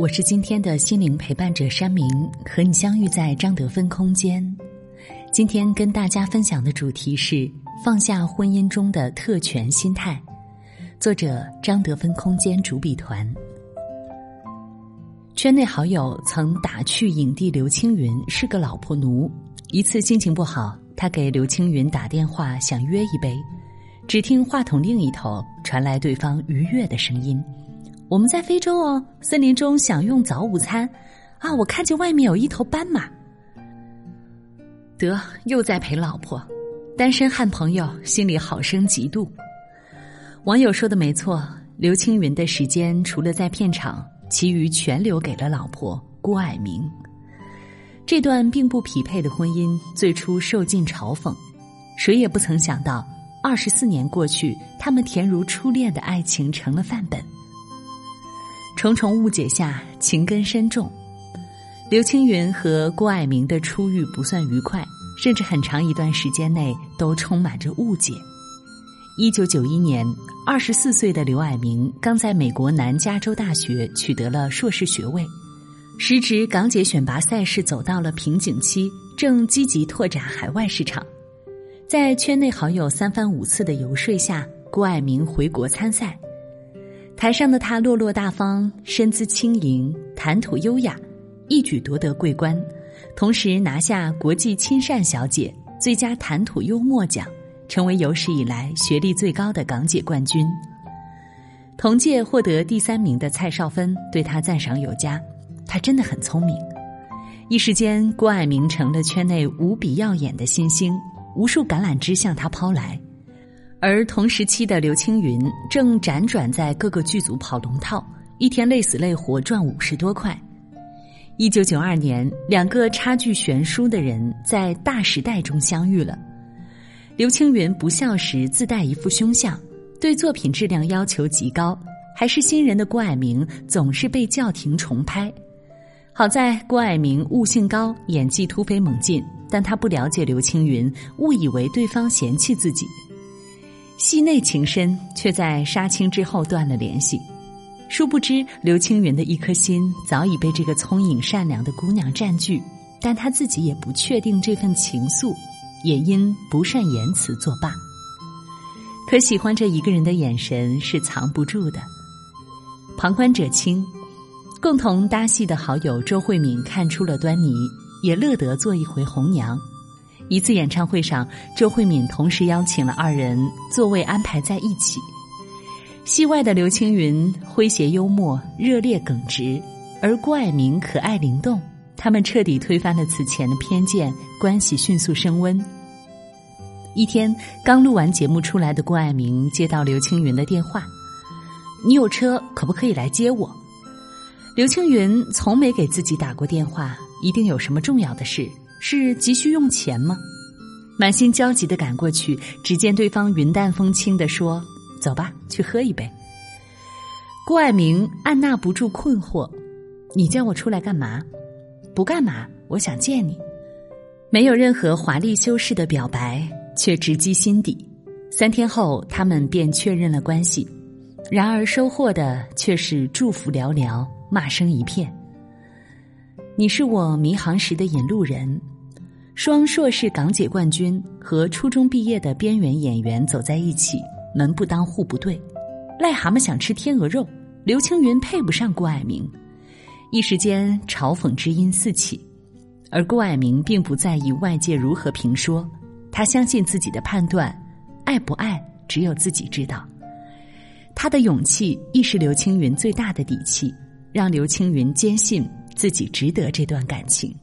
我是今天的心灵陪伴者山明，和你相遇在张德芬空间。今天跟大家分享的主题是放下婚姻中的特权心态。作者张德芬空间主笔团。圈内好友曾打趣影帝刘青云是个老婆奴。一次心情不好，他给刘青云打电话想约一杯，只听话筒另一头传来对方愉悦的声音。我们在非洲哦，森林中享用早午餐，啊，我看见外面有一头斑马。得又在陪老婆，单身汉朋友心里好生嫉妒。网友说的没错，刘青云的时间除了在片场，其余全留给了老婆郭蔼明。这段并不匹配的婚姻最初受尽嘲讽，谁也不曾想到，二十四年过去，他们甜如初恋的爱情成了范本。重重误解下，情根深重。刘青云和郭蔼明的初遇不算愉快，甚至很长一段时间内都充满着误解。一九九一年，二十四岁的刘蔼明刚在美国南加州大学取得了硕士学位，时值港姐选拔赛事走到了瓶颈期，正积极拓展海外市场。在圈内好友三番五次的游说下，郭蔼明回国参赛。台上的他落落大方，身姿轻盈，谈吐优雅，一举夺得桂冠，同时拿下国际亲善小姐最佳谈吐幽默奖，成为有史以来学历最高的港姐冠军。同届获得第三名的蔡少芬对他赞赏有加，他真的很聪明。一时间，郭蔼明成了圈内无比耀眼的新星，无数橄榄枝向他抛来。而同时期的刘青云正辗转在各个剧组跑龙套，一天累死累活赚五十多块。一九九二年，两个差距悬殊的人在《大时代》中相遇了。刘青云不笑时自带一副凶相，对作品质量要求极高，还是新人的郭蔼明总是被叫停重拍。好在郭蔼明悟性高，演技突飞猛进，但他不了解刘青云，误以为对方嫌弃自己。戏内情深，却在杀青之后断了联系。殊不知，刘青云的一颗心早已被这个聪颖善良的姑娘占据，但他自己也不确定这份情愫，也因不善言辞作罢。可喜欢这一个人的眼神是藏不住的。旁观者清，共同搭戏的好友周慧敏看出了端倪，也乐得做一回红娘。一次演唱会上，周慧敏同时邀请了二人，座位安排在一起。戏外的刘青云诙谐幽默、热烈耿直，而郭蔼明可爱灵动。他们彻底推翻了此前的偏见，关系迅速升温。一天，刚录完节目出来的郭蔼明接到刘青云的电话：“你有车，可不可以来接我？”刘青云从没给自己打过电话，一定有什么重要的事。是急需用钱吗？满心焦急的赶过去，只见对方云淡风轻的说：“走吧，去喝一杯。”郭爱明按捺不住困惑：“你叫我出来干嘛？不干嘛？我想见你。”没有任何华丽修饰的表白，却直击心底。三天后，他们便确认了关系。然而收获的却是祝福寥寥，骂声一片。你是我迷航时的引路人，双硕士港姐冠军和初中毕业的边缘演员走在一起，门不当户不对。癞蛤蟆想吃天鹅肉，刘青云配不上郭蔼明，一时间嘲讽之音四起。而郭蔼明并不在意外界如何评说，他相信自己的判断，爱不爱只有自己知道。他的勇气亦是刘青云最大的底气，让刘青云坚信。自己值得这段感情。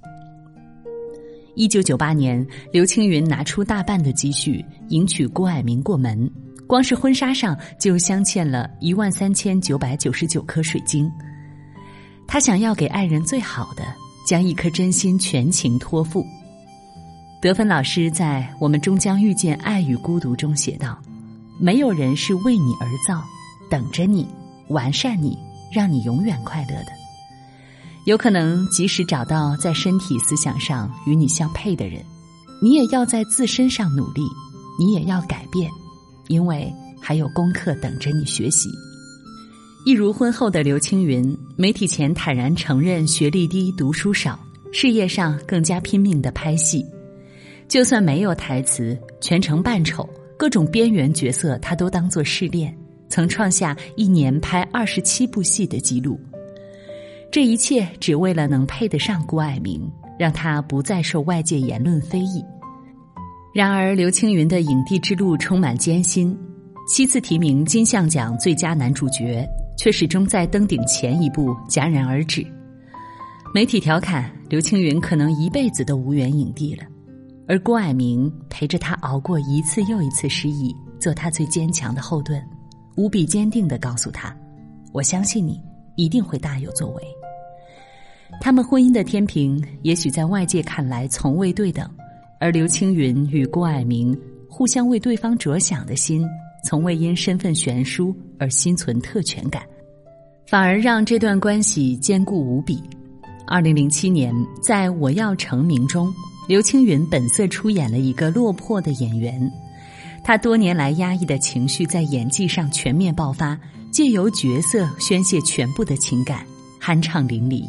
一九九八年，刘青云拿出大半的积蓄迎娶郭蔼明过门，光是婚纱上就镶嵌了一万三千九百九十九颗水晶。他想要给爱人最好的，将一颗真心全情托付。德芬老师在《我们终将遇见爱与孤独》中写道：“没有人是为你而造，等着你完善你，让你永远快乐的。有可能即使找到在身体、思想上与你相配的人，你也要在自身上努力，你也要改变，因为还有功课等着你学习。”一如婚后的刘青云，媒体前坦然承认学历低、读书少，事业上更加拼命的拍戏。就算没有台词，全程扮丑，各种边缘角色他都当做试炼，曾创下一年拍二十七部戏的记录。这一切只为了能配得上郭蔼明，让他不再受外界言论非议。然而，刘青云的影帝之路充满艰辛，七次提名金像奖最佳男主角，却始终在登顶前一步戛然而止。媒体调侃刘青云可能一辈子都无缘影帝了。而郭蔼明陪着他熬过一次又一次失意，做他最坚强的后盾，无比坚定的告诉他：“我相信你一定会大有作为。”他们婚姻的天平也许在外界看来从未对等，而刘青云与郭蔼明互相为对方着想的心，从未因身份悬殊而心存特权感，反而让这段关系坚固无比。二零零七年，在我要成名中。刘青云本色出演了一个落魄的演员，他多年来压抑的情绪在演技上全面爆发，借由角色宣泄全部的情感，酣畅淋漓。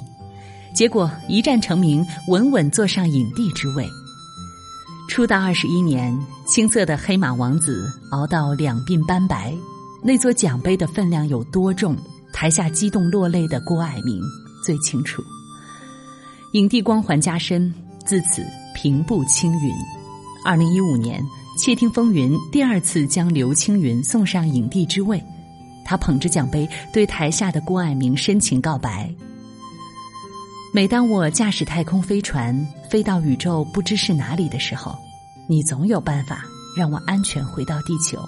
结果一战成名，稳稳坐上影帝之位。出道二十一年，青涩的黑马王子熬到两鬓斑白，那座奖杯的分量有多重？台下激动落泪的郭蔼明最清楚。影帝光环加身，自此。平步青云。二零一五年，《窃听风云》第二次将刘青云送上影帝之位，他捧着奖杯对台下的郭蔼明深情告白：“每当我驾驶太空飞船飞到宇宙不知是哪里的时候，你总有办法让我安全回到地球。”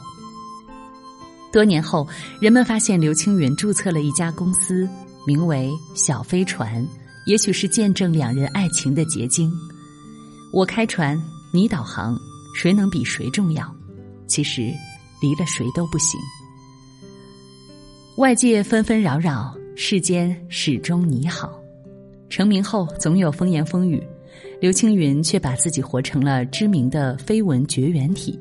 多年后，人们发现刘青云注册了一家公司，名为“小飞船”，也许是见证两人爱情的结晶。我开船，你导航，谁能比谁重要？其实，离了谁都不行。外界纷纷扰扰，世间始终你好。成名后总有风言风语，刘青云却把自己活成了知名的绯闻绝缘体。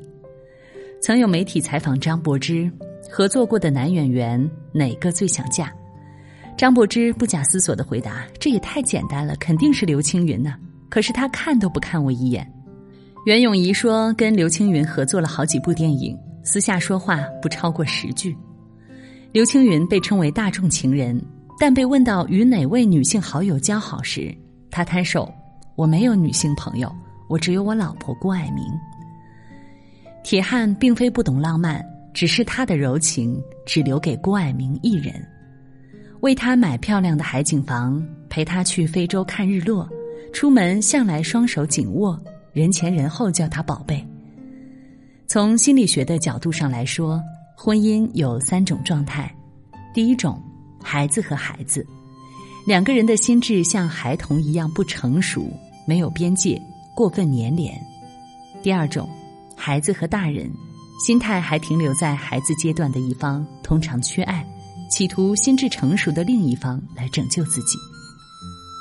曾有媒体采访张柏芝，合作过的男演员哪个最想嫁？张柏芝不假思索的回答：“这也太简单了，肯定是刘青云呢。”可是他看都不看我一眼。袁咏仪说，跟刘青云合作了好几部电影，私下说话不超过十句。刘青云被称为大众情人，但被问到与哪位女性好友交好时，他摊手：“我没有女性朋友，我只有我老婆郭蔼明。”铁汉并非不懂浪漫，只是他的柔情只留给郭蔼明一人，为他买漂亮的海景房，陪他去非洲看日落。出门向来双手紧握，人前人后叫他宝贝。从心理学的角度上来说，婚姻有三种状态：第一种，孩子和孩子，两个人的心智像孩童一样不成熟，没有边界，过分粘连；第二种，孩子和大人，心态还停留在孩子阶段的一方，通常缺爱，企图心智成熟的另一方来拯救自己；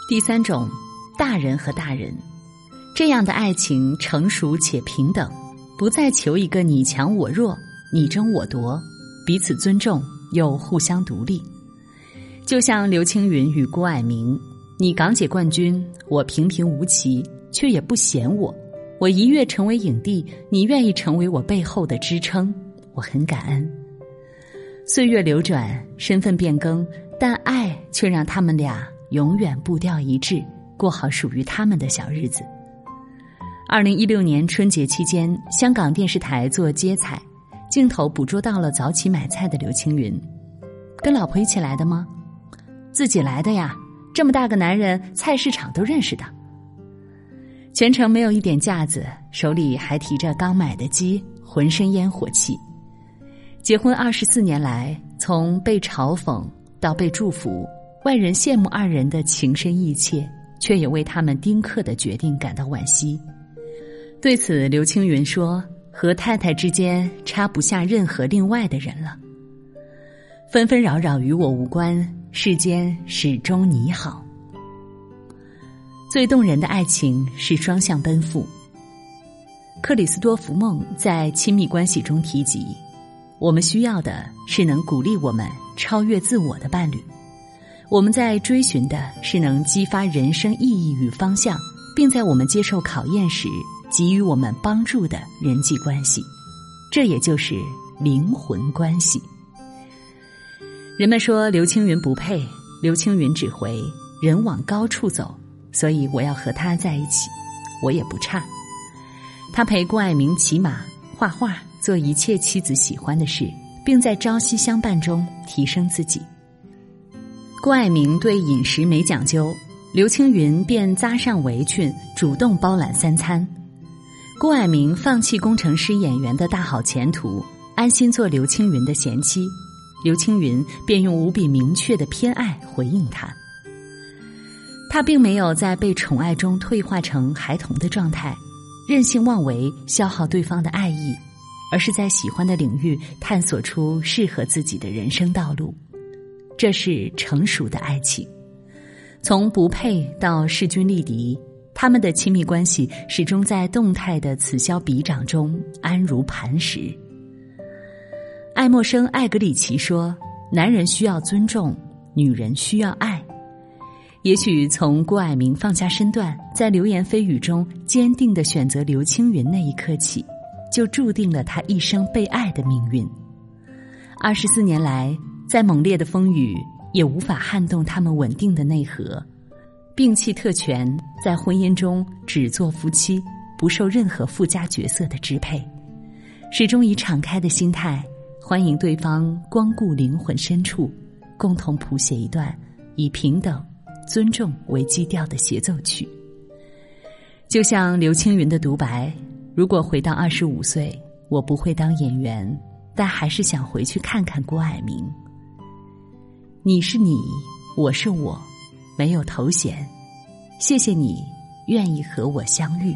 第三种。大人和大人，这样的爱情成熟且平等，不再求一个你强我弱、你争我夺，彼此尊重又互相独立。就像刘青云与郭蔼明，你港姐冠军，我平平无奇，却也不嫌我。我一跃成为影帝，你愿意成为我背后的支撑，我很感恩。岁月流转，身份变更，但爱却让他们俩永远步调一致。过好属于他们的小日子。二零一六年春节期间，香港电视台做街采，镜头捕捉到了早起买菜的刘青云，跟老婆一起来的吗？自己来的呀，这么大个男人，菜市场都认识的。全程没有一点架子，手里还提着刚买的鸡，浑身烟火气。结婚二十四年来，从被嘲讽到被祝福，外人羡慕二人的情深意切。却也为他们丁克的决定感到惋惜。对此，刘青云说：“和太太之间插不下任何另外的人了。纷纷扰扰与我无关，世间始终你好。”最动人的爱情是双向奔赴。克里斯多福梦在亲密关系中提及，我们需要的是能鼓励我们超越自我的伴侣。我们在追寻的是能激发人生意义与方向，并在我们接受考验时给予我们帮助的人际关系。这也就是灵魂关系。人们说刘青云不配，刘青云只回人往高处走，所以我要和他在一起。我也不差。他陪郭爱明骑马、画画，做一切妻子喜欢的事，并在朝夕相伴中提升自己。郭爱明对饮食没讲究，刘青云便扎上围裙，主动包揽三餐。郭爱明放弃工程师演员的大好前途，安心做刘青云的贤妻，刘青云便用无比明确的偏爱回应他。他并没有在被宠爱中退化成孩童的状态。任性妄为，消耗对方的爱意，而是在喜欢的领域探索出适合自己的人生道路，这是成熟的爱情。从不配到势均力敌，他们的亲密关系始终在动态的此消彼长中安如磐石。陌生·艾格里奇说：“男人需要尊重，女人需要爱。”也许从郭蔼明放下身段，在流言蜚语中坚定的选择刘青云那一刻起，就注定了他一生被爱的命运。二十四年来，再猛烈的风雨也无法撼动他们稳定的内核，摒弃特权，在婚姻中只做夫妻，不受任何附加角色的支配，始终以敞开的心态欢迎对方光顾灵魂深处，共同谱写一段以平等。尊重为基调的协奏曲，就像刘青云的独白：“如果回到二十五岁，我不会当演员，但还是想回去看看郭蔼明。你是你，我是我，没有头衔。谢谢你愿意和我相遇。”